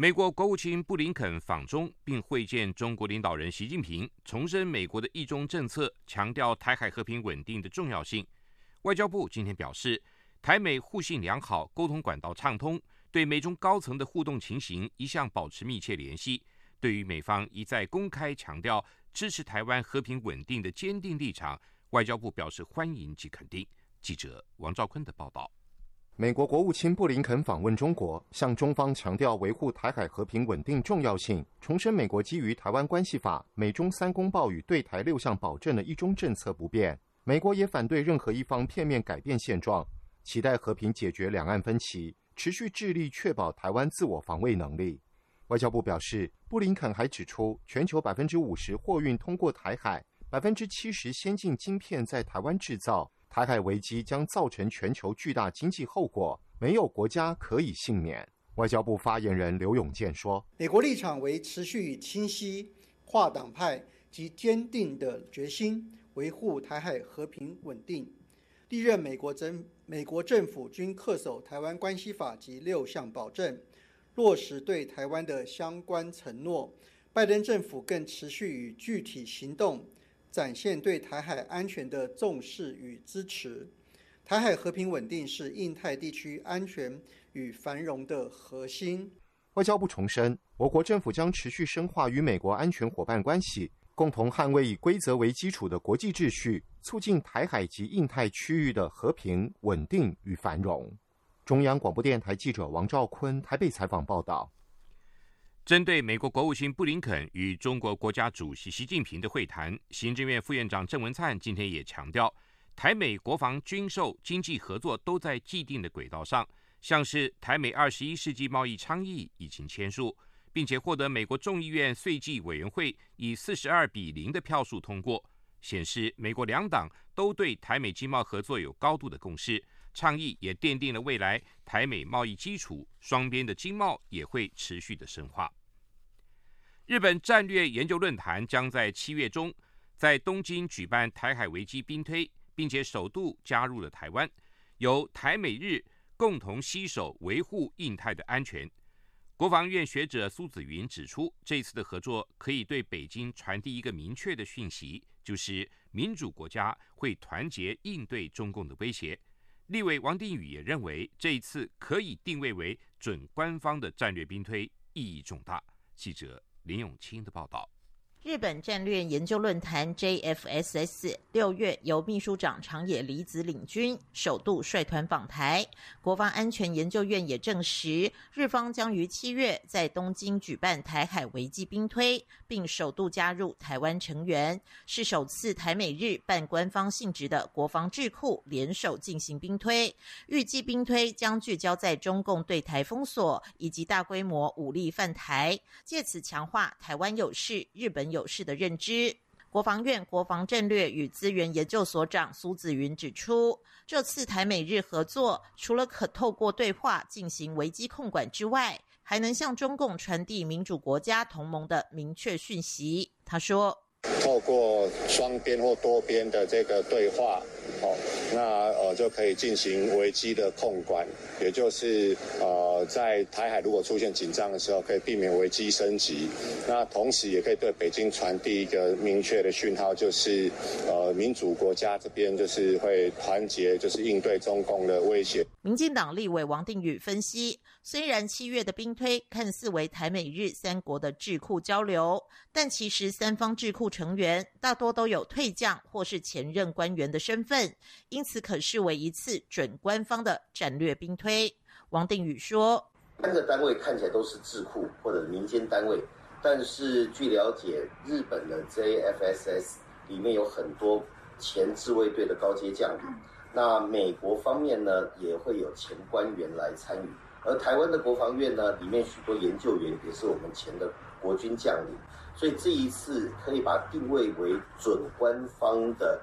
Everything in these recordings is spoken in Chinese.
美国国务卿布林肯访中，并会见中国领导人习近平，重申美国的一中政策，强调台海和平稳定的重要性。外交部今天表示，台美互信良好，沟通管道畅通，对美中高层的互动情形一向保持密切联系。对于美方一再公开强调支持台湾和平稳定的坚定立场，外交部表示欢迎及肯定。记者王兆坤的报道。美国国务卿布林肯访问中国，向中方强调维护台海和平稳定重要性，重申美国基于《台湾关系法》、美中三公报与对台六项保证的一中政策不变。美国也反对任何一方片面改变现状，期待和平解决两岸分歧，持续致力确保台湾自我防卫能力。外交部表示，布林肯还指出，全球百分之五十货运通过台海，百分之七十先进晶片在台湾制造。台海危机将造成全球巨大经济后果，没有国家可以幸免。外交部发言人刘永健说：“美国立场为持续与清晰、跨党派及坚定的决心，维护台海和平稳定。历任美国政美国政府均恪守《台湾关系法》及六项保证，落实对台湾的相关承诺。拜登政府更持续以具体行动。”展现对台海安全的重视与支持。台海和平稳定是印太地区安全与繁荣的核心。外交部重申，我国政府将持续深化与美国安全伙伴关系，共同捍卫以规则为基础的国际秩序，促进台海及印太区域的和平稳定与繁荣。中央广播电台记者王兆坤台北采访报道。针对美国国务卿布林肯与中国国家主席习近平的会谈，行政院副院长郑文灿今天也强调，台美国防军售、经济合作都在既定的轨道上，像是台美二十一世纪贸易倡议已经签署，并且获得美国众议院税计委员会以四十二比零的票数通过，显示美国两党都对台美经贸合作有高度的共识。倡议也奠定了未来台美贸易基础，双边的经贸也会持续的深化。日本战略研究论坛将在七月中在东京举办台海危机兵推，并且首度加入了台湾，由台美日共同携手维护印太的安全。国防院学者苏子云指出，这次的合作可以对北京传递一个明确的讯息，就是民主国家会团结应对中共的威胁。立委王定宇也认为，这一次可以定位为准官方的战略兵推，意义重大。记者林永清的报道。日本战略研究论坛 JFSS 六月由秘书长长野离子领军，首度率团访台。国防安全研究院也证实，日方将于七月在东京举办台海危机兵推，并首度加入台湾成员，是首次台美日半官方性质的国防智库联手进行兵推。预计兵推将聚焦在中共对台封锁以及大规模武力犯台，借此强化台湾有事、日本。有事的认知。国防院国防战略与资源研究所长苏子云指出，这次台美日合作，除了可透过对话进行危机控管之外，还能向中共传递民主国家同盟的明确讯息。他说。透过双边或多边的这个对话，哦，那呃就可以进行危机的控管，也就是呃在台海如果出现紧张的时候，可以避免危机升级。那同时也可以对北京传递一个明确的讯号，就是呃民主国家这边就是会团结，就是应对中共的威胁。民进党立委王定宇分析，虽然七月的兵推看似为台美日三国的智库交流，但其实三方智库成员大多都有退将或是前任官员的身份，因因此可视为一次准官方的战略兵推。王定宇说：“三个单位看起来都是智库或者民间单位，但是据了解，日本的 JFSS 里面有很多前自卫队的高阶将领。”那美国方面呢，也会有前官员来参与，而台湾的国防院呢，里面许多研究员也是我们前的国军将领，所以这一次可以把定位为准官方的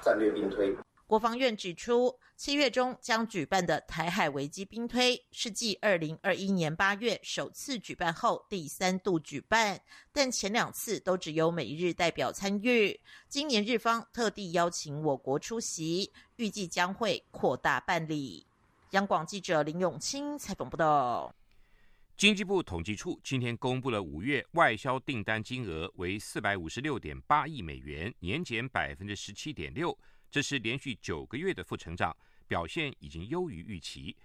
战略兵推。国防院指出，七月中将举办的台海危机兵推是继二零二一年八月首次举办后第三度举办，但前两次都只有美日代表参与。今年日方特地邀请我国出席，预计将会扩大办理。央广记者林永清采访报道。经济部统计处今天公布了五月外销订单金额为四百五十六点八亿美元，年减百分之十七点六。这是连续九个月的负成长，表现已经优于预期。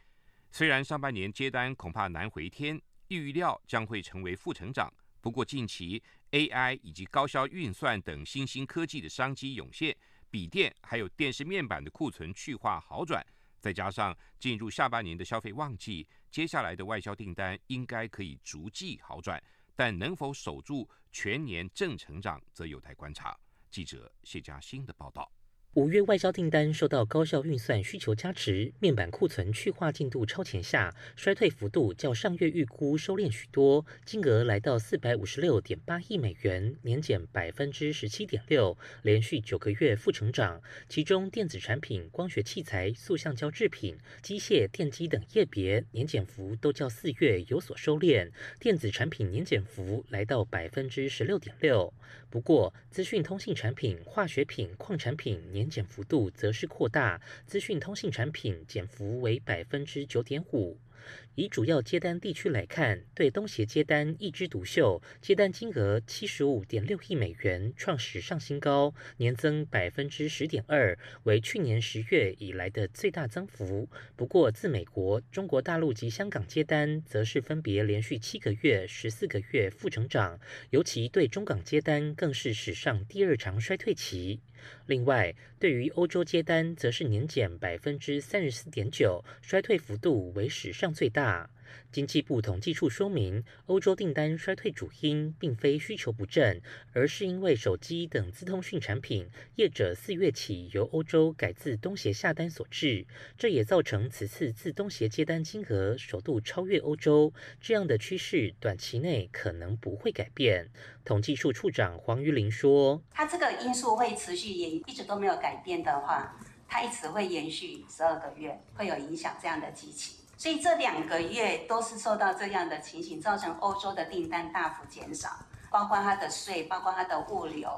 虽然上半年接单恐怕难回天，预料将会成为负成长。不过近期 AI 以及高效运算等新兴科技的商机涌现，笔电还有电视面板的库存去化好转，再加上进入下半年的消费旺季，接下来的外销订单应该可以逐季好转。但能否守住全年正成长，则有待观察。记者谢佳欣的报道。五月外销订单受到高效运算需求加持，面板库存去化进度超前下，衰退幅度较上月预估收敛许多，金额来到四百五十六点八亿美元，年减百分之十七点六，连续九个月负成长。其中电子产品、光学器材、塑橡胶制品、机械、电机等业别年减幅都较四月有所收敛，电子产品年减幅来到百分之十六点六。不过，资讯通信产品、化学品、矿产品年减幅度则是扩大，资讯通信产品减幅为百分之九点五。以主要接单地区来看，对东协接单一枝独秀，接单金额七十五点六亿美元，创史上新高，年增百分之十点二，为去年十月以来的最大增幅。不过，自美国、中国大陆及香港接单，则是分别连续七个月、十四个月负成长，尤其对中港接单更是史上第二长衰退期。另外，对于欧洲接单，则是年减百分之三十四点九，衰退幅度为史上最大。经济部统计处说明，欧洲订单衰退主因并非需求不振，而是因为手机等资通讯产品业者四月起由欧洲改自东协下单所致。这也造成此次自东协接单金额首度超越欧洲，这样的趋势短期内可能不会改变。统计处处长黄玉玲说：“它这个因素会持续也一直都没有改变的话，它一直会延续十二个月，会有影响这样的机器。”所以这两个月都是受到这样的情形，造成欧洲的订单大幅减少，包括它的税，包括它的物流，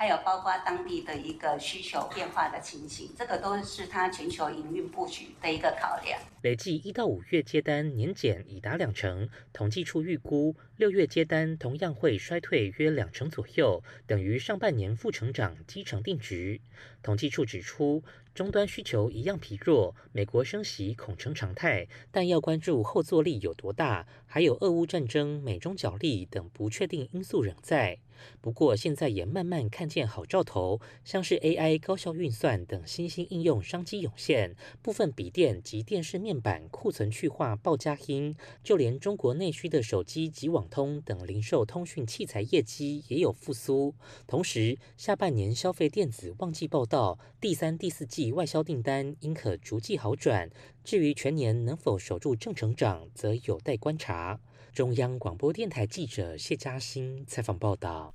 还有包括当地的一个需求变化的情形，这个都是它全球营运布局的一个考量。累计一到五月接单年减已达两成，统计处预估六月接单同样会衰退约两成左右，等于上半年负成长基成定局。统计处指出。终端需求一样疲弱，美国升息恐成常态，但要关注后坐力有多大，还有俄乌战争、美中角力等不确定因素仍在。不过，现在也慢慢看见好兆头，像是 AI 高效运算等新兴应用商机涌现，部分笔电及电视面板库存去化报加薪，就连中国内需的手机及网通等零售通讯器材业绩也有复苏。同时，下半年消费电子旺季报道，第三、第四季外销订单应可逐季好转。至于全年能否守住正成长，则有待观察。中央广播电台记者谢嘉欣采访报道：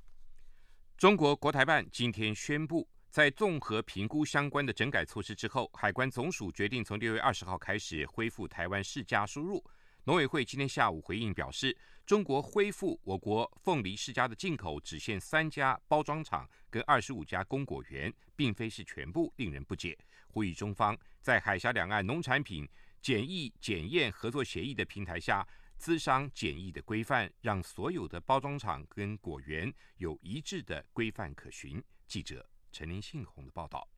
中国国台办今天宣布，在综合评估相关的整改措施之后，海关总署决定从六月二十号开始恢复台湾世家输入。农委会今天下午回应表示，中国恢复我国凤梨世家的进口只限三家包装厂跟二十五家供果园，并非是全部，令人不解。呼吁中方在海峡两岸农产品检疫检验合作协议的平台下。资商简易的规范，让所有的包装厂跟果园有一致的规范可循。记者陈林信宏的报道。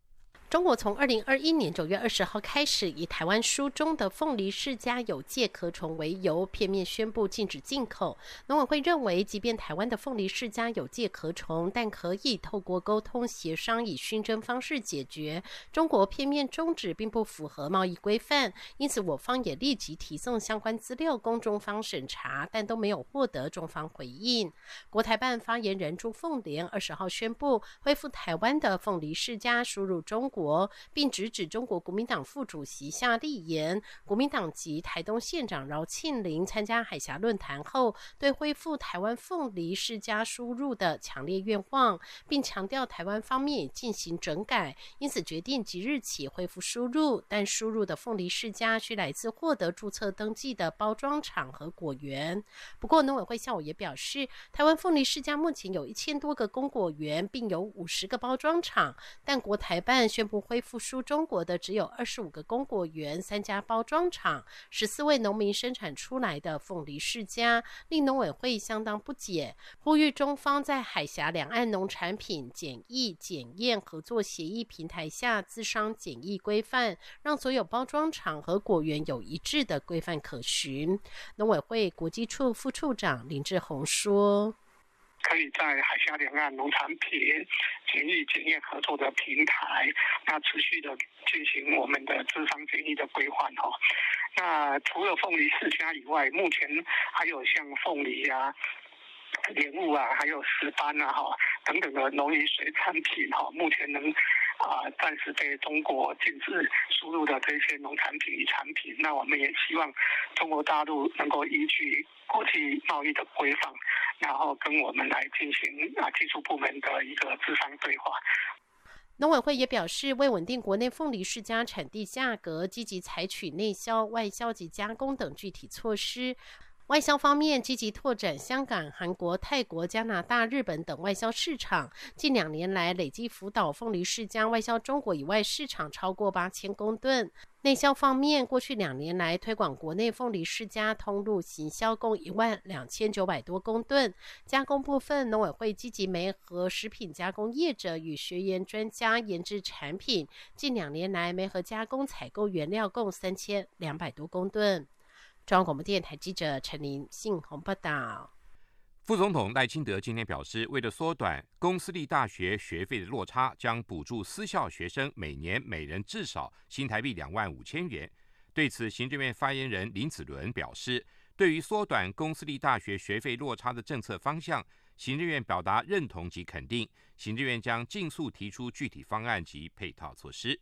中国从二零二一年九月二十号开始，以台湾书中的凤梨世家有介壳虫为由，片面宣布禁止进口。农委会认为，即便台湾的凤梨世家有介壳虫，但可以透过沟通协商，以熏蒸方式解决。中国片面终止，并不符合贸易规范，因此我方也立即提送相关资料供中方审查，但都没有获得中方回应。国台办发言人朱凤莲二十号宣布，恢复台湾的凤梨世家输入中国。国，并直指中国国民党副主席夏立言、国民党籍台东县长饶庆林参加海峡论坛后，对恢复台湾凤梨世家输入的强烈愿望，并强调台湾方面进行整改，因此决定即日起恢复输入，但输入的凤梨世家需来自获得注册登记的包装厂和果园。不过，农委会下午也表示，台湾凤梨世家目前有一千多个供果园，并有五十个包装厂，但国台办宣不恢复输中国的只有二十五个供果园、三家包装厂、十四位农民生产出来的凤梨世家，令农委会相当不解，呼吁中方在海峡两岸农产品检疫检验合作协议平台下自商检疫规范，让所有包装厂和果园有一致的规范可循。农委会国际处副处长林志宏说。可以在海峡两岸农产品检疫检验合作的平台，那持续的进行我们的智商检疫的规划哈。那除了凤梨世家以外，目前还有像凤梨啊、莲雾啊，还有石斑啊哈等等的农渔水产品哈，目前能。啊，暂时被中国禁止输入的这些农产品与产品，那我们也希望中国大陆能够依据国际贸易的规范，然后跟我们来进行啊技术部门的一个智商对话。农委会也表示，为稳定国内凤梨世家产地价格，积极采取内销、外销及加工等具体措施。外销方面，积极拓展香港、韩国、泰国、加拿大、日本等外销市场。近两年来，累计辅导凤梨世家外销中国以外市场超过八千公吨。内销方面，过去两年来推广国内凤梨世家通路行销共一万两千九百多公吨。加工部分，农委会积极媒合食品加工业者与学研专家研制产品。近两年来，媒合加工采购原料共三千两百多公吨。中央广播电台记者陈琳信鸿报道。副总统赖清德今天表示，为了缩短公私立大学学费的落差，将补助私校学生每年每人至少新台币两万五千元。对此，行政院发言人林子伦表示，对于缩短公私立大学学费落差的政策方向，行政院表达认同及肯定。行政院将尽速提出具体方案及配套措施。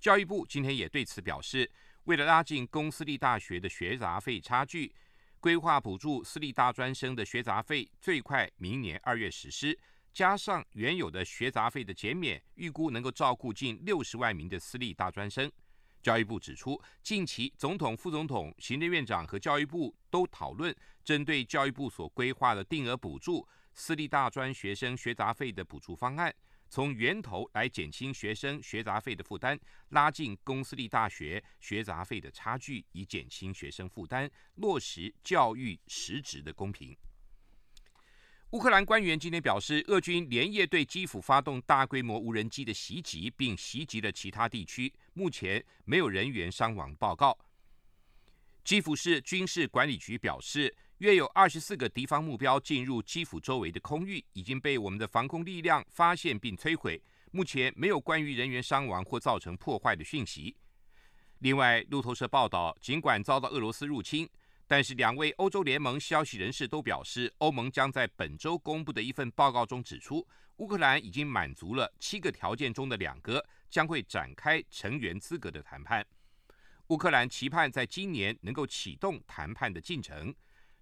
教育部今天也对此表示。为了拉近公私立大学的学杂费差距，规划补助私立大专生的学杂费，最快明年二月实施。加上原有的学杂费的减免，预估能够照顾近六十万名的私立大专生。教育部指出，近期总统、副总统、行政院长和教育部都讨论针对教育部所规划的定额补助私立大专学生学杂费的补助方案。从源头来减轻学生学杂费的负担，拉近公私立大学学杂费的差距，以减轻学生负担，落实教育实质的公平。乌克兰官员今天表示，俄军连夜对基辅发动大规模无人机的袭击，并袭击了其他地区，目前没有人员伤亡报告。基辅市军事管理局表示。约有二十四个敌方目标进入基辅周围的空域，已经被我们的防空力量发现并摧毁。目前没有关于人员伤亡或造成破坏的讯息。另外，路透社报道，尽管遭到俄罗斯入侵，但是两位欧洲联盟消息人士都表示，欧盟将在本周公布的一份报告中指出，乌克兰已经满足了七个条件中的两个，将会展开成员资格的谈判。乌克兰期盼在今年能够启动谈判的进程。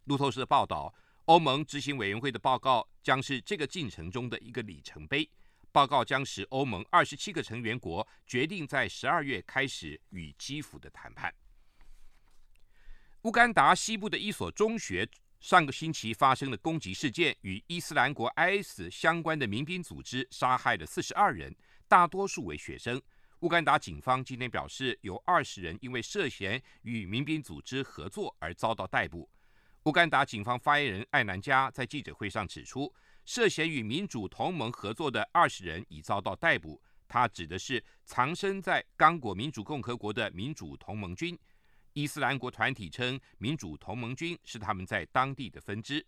路透社报道，欧盟执行委员会的报告将是这个进程中的一个里程碑。报告将使欧盟二十七个成员国决定在十二月开始与基辅的谈判。乌干达西部的一所中学上个星期发生的攻击事件，与伊斯兰国 IS 相关的民兵组织杀害了四十二人，大多数为学生。乌干达警方今天表示，有二十人因为涉嫌与民兵组织合作而遭到逮捕。乌干达警方发言人艾南加在记者会上指出，涉嫌与民主同盟合作的二十人已遭到逮捕。他指的是藏身在刚果民主共和国的民主同盟军。伊斯兰国团体称，民主同盟军是他们在当地的分支。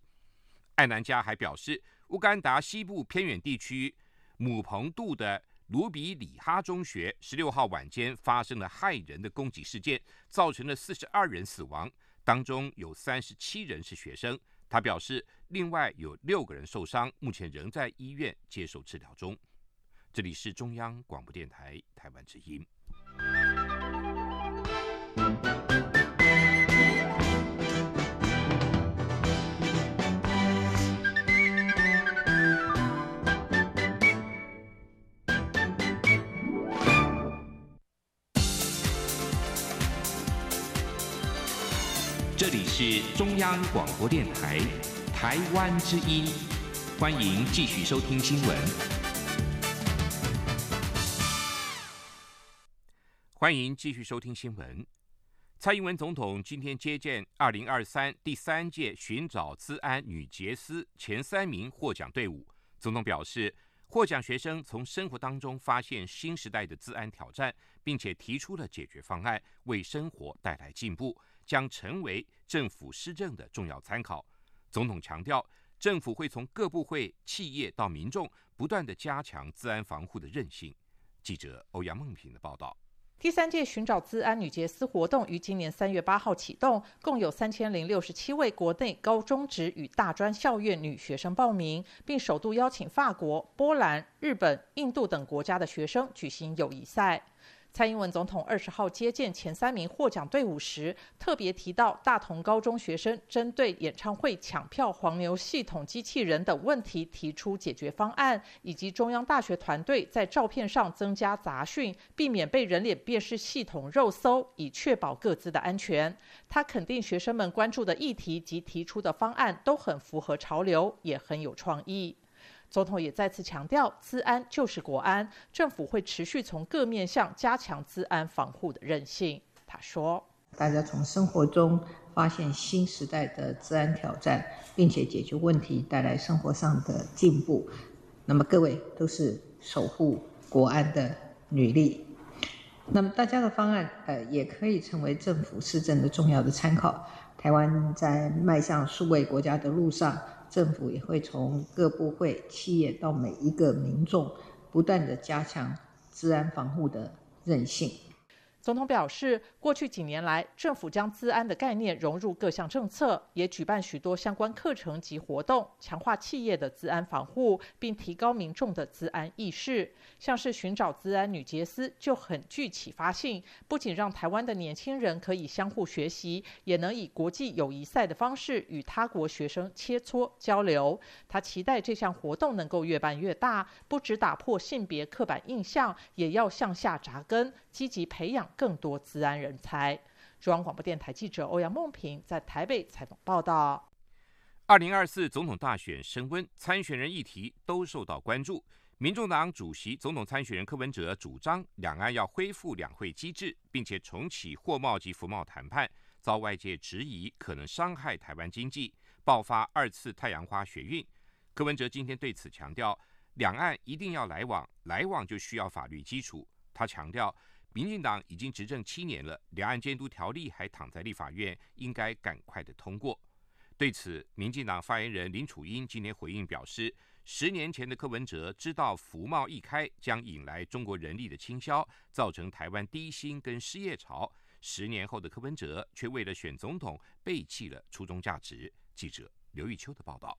艾南加还表示，乌干达西部偏远地区姆彭杜的卢比里哈中学十六号晚间发生了骇人的攻击事件，造成了四十二人死亡。当中有三十七人是学生，他表示，另外有六个人受伤，目前仍在医院接受治疗中。这里是中央广播电台台湾之音。是中央广播电台台湾之音，欢迎继续收听新闻。欢迎继续收听新闻。蔡英文总统今天接见二零二三第三届寻找资安女杰斯前三名获奖队伍。总统表示，获奖学生从生活当中发现新时代的资安挑战，并且提出了解决方案，为生活带来进步。将成为政府施政的重要参考。总统强调，政府会从各部会、企业到民众，不断的加强治安防护的韧性。记者欧阳梦平的报道。第三届寻找治安女杰斯活动于今年三月八号启动，共有三千零六十七位国内高中职与大专校院女学生报名，并首度邀请法国、波兰、日本、印度等国家的学生举行友谊赛。蔡英文总统二十号接见前三名获奖队伍时，特别提到大同高中学生针对演唱会抢票黄牛系统机器人等问题提出解决方案，以及中央大学团队在照片上增加杂讯，避免被人脸辨识系统肉搜，以确保各自的安全。他肯定学生们关注的议题及提出的方案都很符合潮流，也很有创意。总统也再次强调，资安就是国安，政府会持续从各面向加强资安防护的韧性。他说：“大家从生活中发现新时代的治安挑战，并且解决问题，带来生活上的进步。那么各位都是守护国安的女力。那么大家的方案，呃，也可以成为政府施政的重要的参考。台湾在迈向数位国家的路上。”政府也会从各部会、企业到每一个民众，不断的加强治安防护的韧性。总统表示，过去几年来，政府将资安的概念融入各项政策，也举办许多相关课程及活动，强化企业的自安防护，并提高民众的资安意识。像是寻找资安女杰斯就很具启发性，不仅让台湾的年轻人可以相互学习，也能以国际友谊赛的方式与他国学生切磋交流。他期待这项活动能够越办越大，不只打破性别刻板印象，也要向下扎根，积极培养。更多治安人才。中央广播电台记者欧阳梦平在台北采访报道。二零二四总统大选升温，参选人议题都受到关注。民众党主席、总统参选人柯文哲主张两岸要恢复两会机制，并且重启货贸及服贸谈判，遭外界质疑可能伤害台湾经济，爆发二次太阳花学运。柯文哲今天对此强调，两岸一定要来往，来往就需要法律基础。他强调。民进党已经执政七年了，两岸监督条例还躺在立法院，应该赶快的通过。对此，民进党发言人林楚英今天回应表示，十年前的柯文哲知道服贸一开将引来中国人力的倾销，造成台湾低薪跟失业潮。十年后的柯文哲却为了选总统背弃了初衷价值。记者刘玉秋的报道。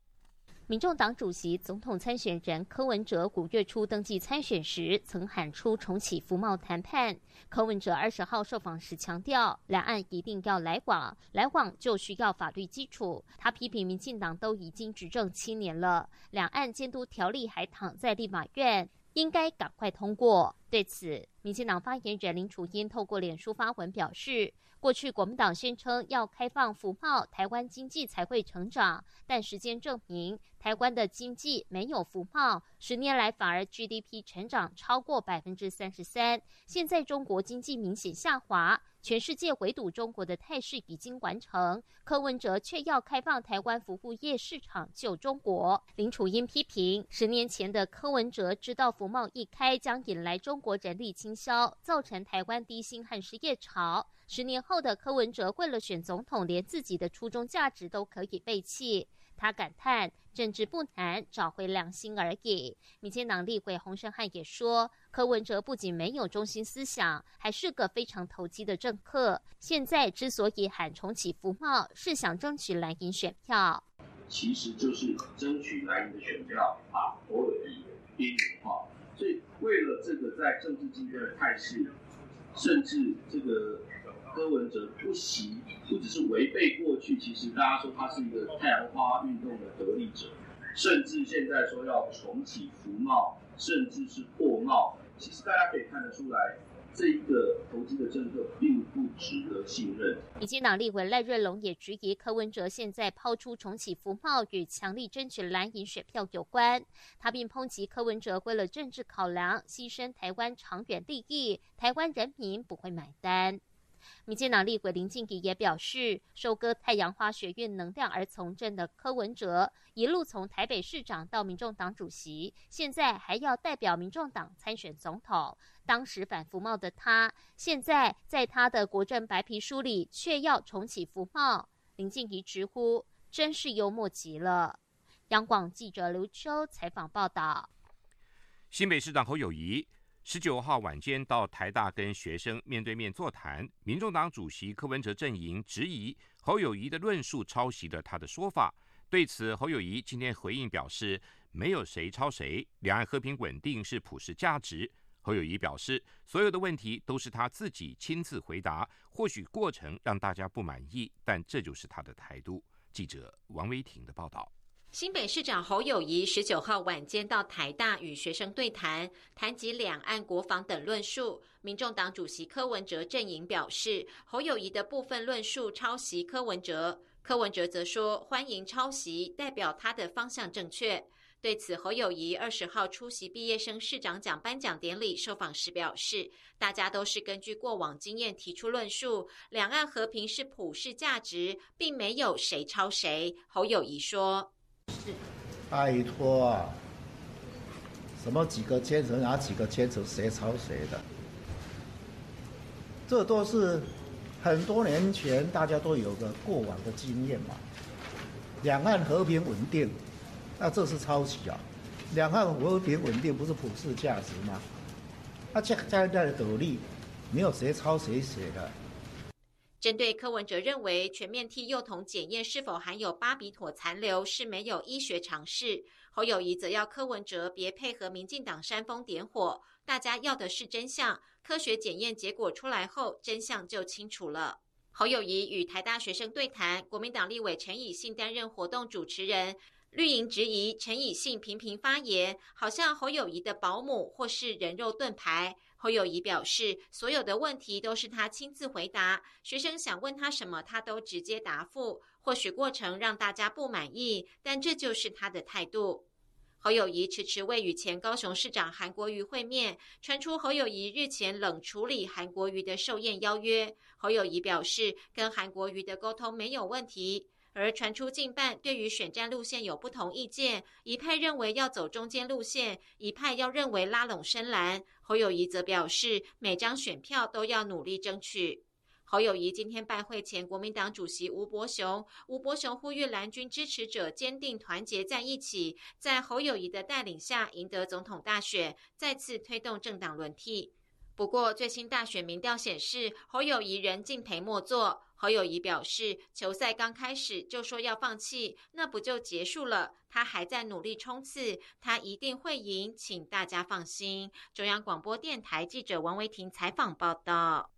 民众党主席、总统参选人柯文哲五月初登记参选时，曾喊出重启服贸谈判。柯文哲二十号受访时强调，两岸一定要来往，来往就需要法律基础。他批评民进党都已经执政七年了，两岸监督条例还躺在立法院，应该赶快通过。对此，民进党发言人林楚英透过脸书发文表示。过去国民党宣称要开放福贸，台湾经济才会成长。但时间证明，台湾的经济没有福贸，十年来反而 GDP 成长超过百分之三十三。现在中国经济明显下滑。全世界围堵中国的态势已经完成，柯文哲却要开放台湾服务业市场救中国。林楚英批评，十年前的柯文哲知道服贸一开将引来中国人力倾销，造成台湾低薪和失业潮。十年后的柯文哲为了选总统，连自己的初衷价值都可以背弃。他感叹：“政治不难，找回良心而已。”民进党立委洪胜汉也说：“柯文哲不仅没有中心思想，还是个非常投机的政客。现在之所以喊重启福茂，是想争取蓝营选票，其实就是争取蓝营的选票啊！所有的边缘化，所以。为了这个在政治竞争的态势，甚至这个柯文哲不惜，不只是违背过去，其实大家说他是一个太阳花运动的得力者，甚至现在说要重启服贸，甚至是破贸，其实大家可以看得出来。这一个投机的政策并不值得信任。民进党立委赖瑞龙也质疑柯文哲现在抛出重启服贸与强力争取蓝营选票有关，他并抨击柯文哲为了政治考量牺牲台湾长远利益，台湾人民不会买单。民进党立委林静怡也表示，收割太阳花学运能量而从政的柯文哲，一路从台北市长到民众党主席，现在还要代表民众党参选总统。当时反服贸的他，现在在他的国政白皮书里却要重启服贸。林静怡直呼，真是幽默极了。央广记者刘秋采访报道。新北市长侯友谊十九号晚间到台大跟学生面对面座谈，民众党主席柯文哲阵营质疑侯友谊的论述抄袭了他的说法。对此，侯友谊今天回应表示，没有谁抄谁，两岸和平稳定是普世价值。侯友谊表示，所有的问题都是他自己亲自回答，或许过程让大家不满意，但这就是他的态度。记者王威婷的报道。新北市长侯友谊十九号晚间到台大与学生对谈，谈及两岸国防等论述。民众党主席柯文哲阵营表示，侯友谊的部分论述抄袭柯文哲，柯文哲则说欢迎抄袭，代表他的方向正确。对此，侯友谊二十号出席毕业生市长奖颁奖典礼，受访时表示，大家都是根据过往经验提出论述，两岸和平是普世价值，并没有谁抄谁。侯友谊说：“拜托，什么几个阶层，哪几个阶层谁抄谁的？这都是很多年前大家都有个过往的经验嘛，两岸和平稳定。”那这是抄袭啊！两岸和平稳定不是普世价值吗？那这在在的斗笠，没有谁抄谁写的。针对柯文哲认为全面替幼童检验是否含有巴比妥残留是没有医学常识，侯友谊则要柯文哲别配合民进党煽风点火，大家要的是真相。科学检验结果出来后，真相就清楚了。侯友谊与台大学生对谈，国民党立委陈以信担任活动主持人。绿营质疑陈以信频频发言，好像侯友谊的保姆或是人肉盾牌。侯友谊表示，所有的问题都是他亲自回答，学生想问他什么，他都直接答复。或许过程让大家不满意，但这就是他的态度。侯友谊迟迟未与前高雄市长韩国瑜会面，传出侯友谊日前冷处理韩国瑜的寿宴邀约。侯友谊表示，跟韩国瑜的沟通没有问题。而传出近半对于选战路线有不同意见，一派认为要走中间路线，一派要认为拉拢深蓝。侯友谊则表示，每张选票都要努力争取。侯友谊今天拜会前国民党主席吴伯雄，吴伯雄呼吁蓝军支持者坚定团结在一起，在侯友谊的带领下赢得总统大选，再次推动政党轮替。不过，最新大选民调显示，侯友谊仍敬陪末座。侯友谊表示，球赛刚开始就说要放弃，那不就结束了？他还在努力冲刺，他一定会赢，请大家放心。中央广播电台记者王维婷采访报道。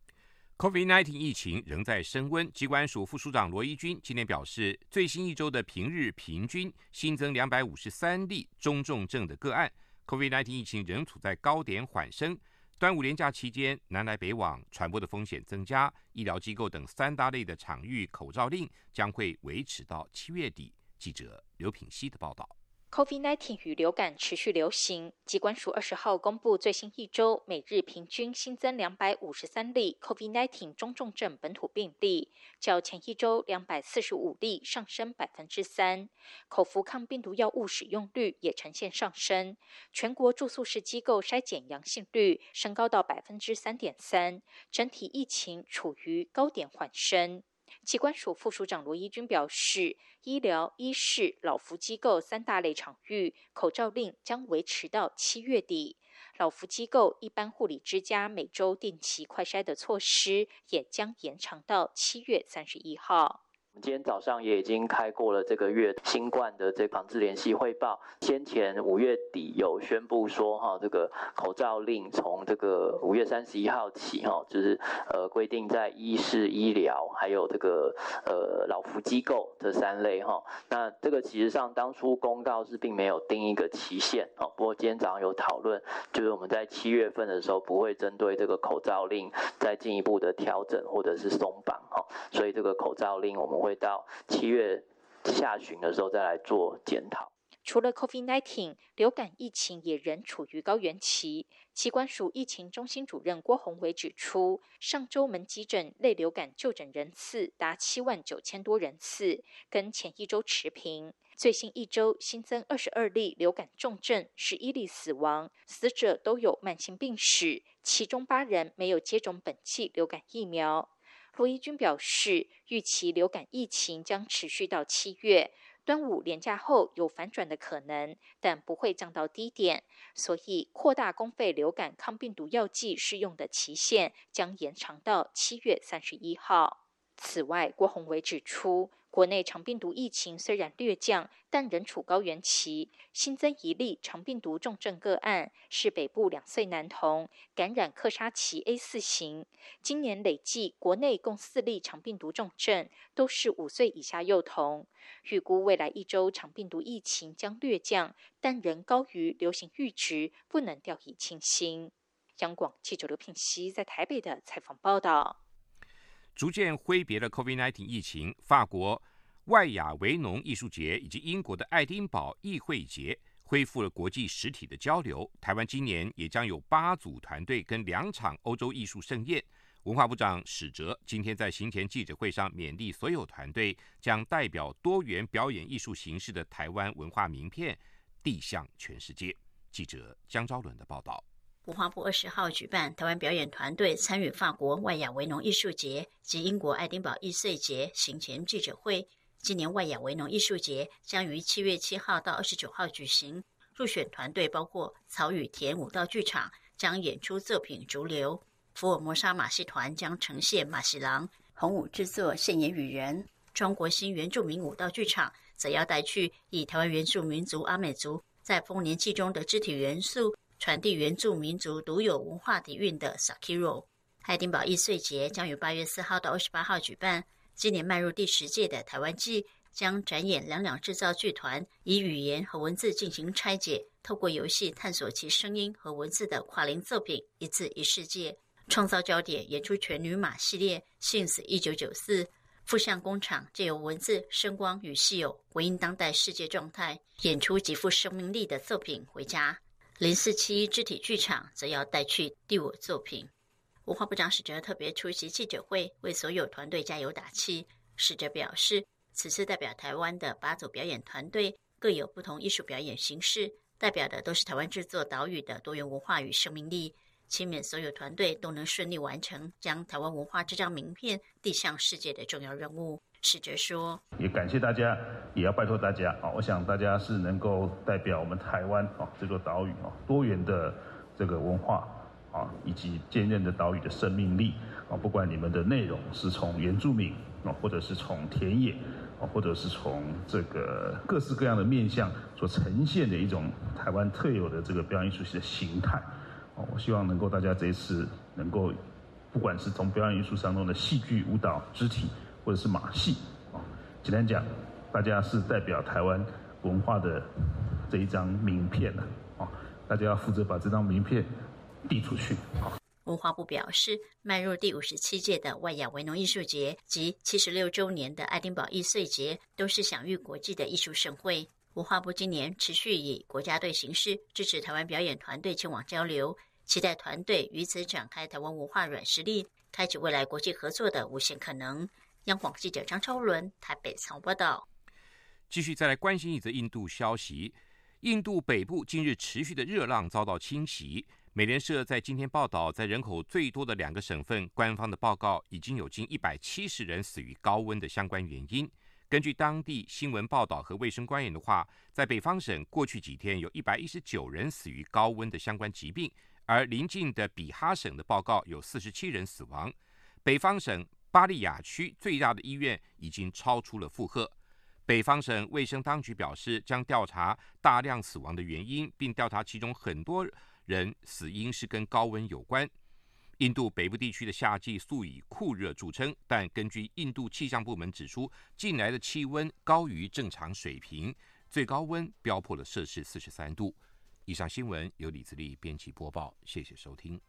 COVID-19 疫情仍在升温，机关署副署长罗一军今天表示，最新一周的平日平均新增两百五十三例中重症的个案，COVID-19 疫情仍处在高点缓升。端午连假期间，南来北往传播的风险增加，医疗机构等三大类的场域口罩令将会维持到七月底。记者刘品希的报道。COVID-19 与流感持续流行，疾管署二十号公布最新一周每日平均新增两百五十三例 COVID-19 中重症本土病例，较前一周两百四十五例上升百分之三。口服抗病毒药物使用率也呈现上升，全国住宿式机构筛检阳性率升高到百分之三点三，整体疫情处于高点缓升。其官署副署长罗一军表示，医疗、医事、老福机构三大类场域口罩令将维持到七月底。老福机构一般护理之家每周定期快筛的措施也将延长到七月三十一号。今天早上也已经开过了这个月新冠的这防治联系汇报。先前五月底有宣布说，哈，这个口罩令从这个五月三十一号起，哈，就是呃规定在医事医疗还有这个呃老福机构这三类，哈。那这个其实上当初公告是并没有定一个期限，哦。不过今天早上有讨论，就是我们在七月份的时候不会针对这个口罩令再进一步的调整或者是松绑，哈。所以这个口罩令我们会。会到七月下旬的时候再来做检讨。除了 COVID-19，流感疫情也仍处于高原期。器官署疫情中心主任郭宏伟指出，上周门急诊类流感就诊人次达七万九千多人次，跟前一周持平。最新一周新增二十二例流感重症，十一例死亡，死者都有慢性病史，其中八人没有接种本季流感疫苗。罗伊军表示，预期流感疫情将持续到七月，端午连假后有反转的可能，但不会降到低点，所以扩大公费流感抗病毒药剂适用的期限将延长到七月三十一号。此外，郭宏伟指出。国内长病毒疫情虽然略降，但仍处高原期。新增一例长病毒重症个案，是北部两岁男童感染克沙奇 A 四型。今年累计国内共四例长病毒重症，都是五岁以下幼童。预估未来一周长病毒疫情将略降，但仍高于流行阈值，不能掉以轻心。央广记者刘品熙在台北的采访报道。逐渐挥别了 COVID-19 疫情，法国外亚维农艺术节以及英国的爱丁堡艺会节恢复了国际实体的交流。台湾今年也将有八组团队跟两场欧洲艺术盛宴。文化部长史哲今天在行前记者会上勉励所有团队，将代表多元表演艺术形式的台湾文化名片递向全世界。记者江昭伦的报道。文化部二十号举办台湾表演团队参与法国外亚维农艺术节及英国爱丁堡艺穗节行前记者会。今年外亚维农艺术节将于七月七号到二十九号举行。入选团队包括曹雨田舞蹈剧场将演出作品《逐流》，福尔摩沙马戏团将呈现《马戏郎》，红舞制作现眼与人，中国新原住民舞蹈剧场则要带去以台湾原住民族阿美族在丰年祭中的肢体元素。传递原住民族独有文化底蕴的 Sakiro，爱丁堡艺穗节将于八月四号到二十八号举办。今年迈入第十届的台湾季，将展演两两制造剧团以语言和文字进行拆解，透过游戏探索其声音和文字的跨龄作品《一字一世界》，创造焦点演出全女马系列《幸死一九九四》。复像工厂借由文字、声光与戏友回应当代世界状态，演出极富生命力的作品回家。零四七肢体剧场则要带去第五作品。文化部长史哲特别出席记者会，为所有团队加油打气。史哲表示，此次代表台湾的八组表演团队各有不同艺术表演形式，代表的都是台湾制作岛屿的多元文化与生命力。期勉所有团队都能顺利完成将台湾文化这张名片递向世界的重要任务。史哲说：“也感谢大家，也要拜托大家啊！我想大家是能够代表我们台湾啊这座岛屿啊多元的这个文化啊，以及坚韧的岛屿的生命力啊。不管你们的内容是从原住民啊，或者是从田野啊，或者是从这个各式各样的面向所呈现的一种台湾特有的这个表演艺术的形态啊，我希望能够大家这一次能够，不管是从表演艺术当中的戏剧、舞蹈、肢体。”或者是马戏，啊，简单讲，大家是代表台湾文化的这一张名片呢，啊，大家要负责把这张名片递出去。文化部表示，迈入第五十七届的外亚维农艺术节及七十六周年的爱丁堡艺穗节，都是享誉国际的艺术盛会。文化部今年持续以国家队形式支持台湾表演团队前往交流，期待团队于此展开台湾文化软实力，开启未来国际合作的无限可能。央广记者张超伦台北采报道。继续再来关心一则印度消息：印度北部近日持续的热浪遭到侵袭。美联社在今天报道，在人口最多的两个省份，官方的报告已经有近一百七十人死于高温的相关原因。根据当地新闻报道和卫生官员的话，在北方省过去几天有一百一十九人死于高温的相关疾病，而邻近的比哈省的报告有四十七人死亡。北方省巴利亚区最大的医院已经超出了负荷。北方省卫生当局表示，将调查大量死亡的原因，并调查其中很多人死因是跟高温有关。印度北部地区的夏季素以酷热著称，但根据印度气象部门指出，近来的气温高于正常水平，最高温飙破了摄氏四十三度。以上新闻由李自力编辑播报，谢谢收听。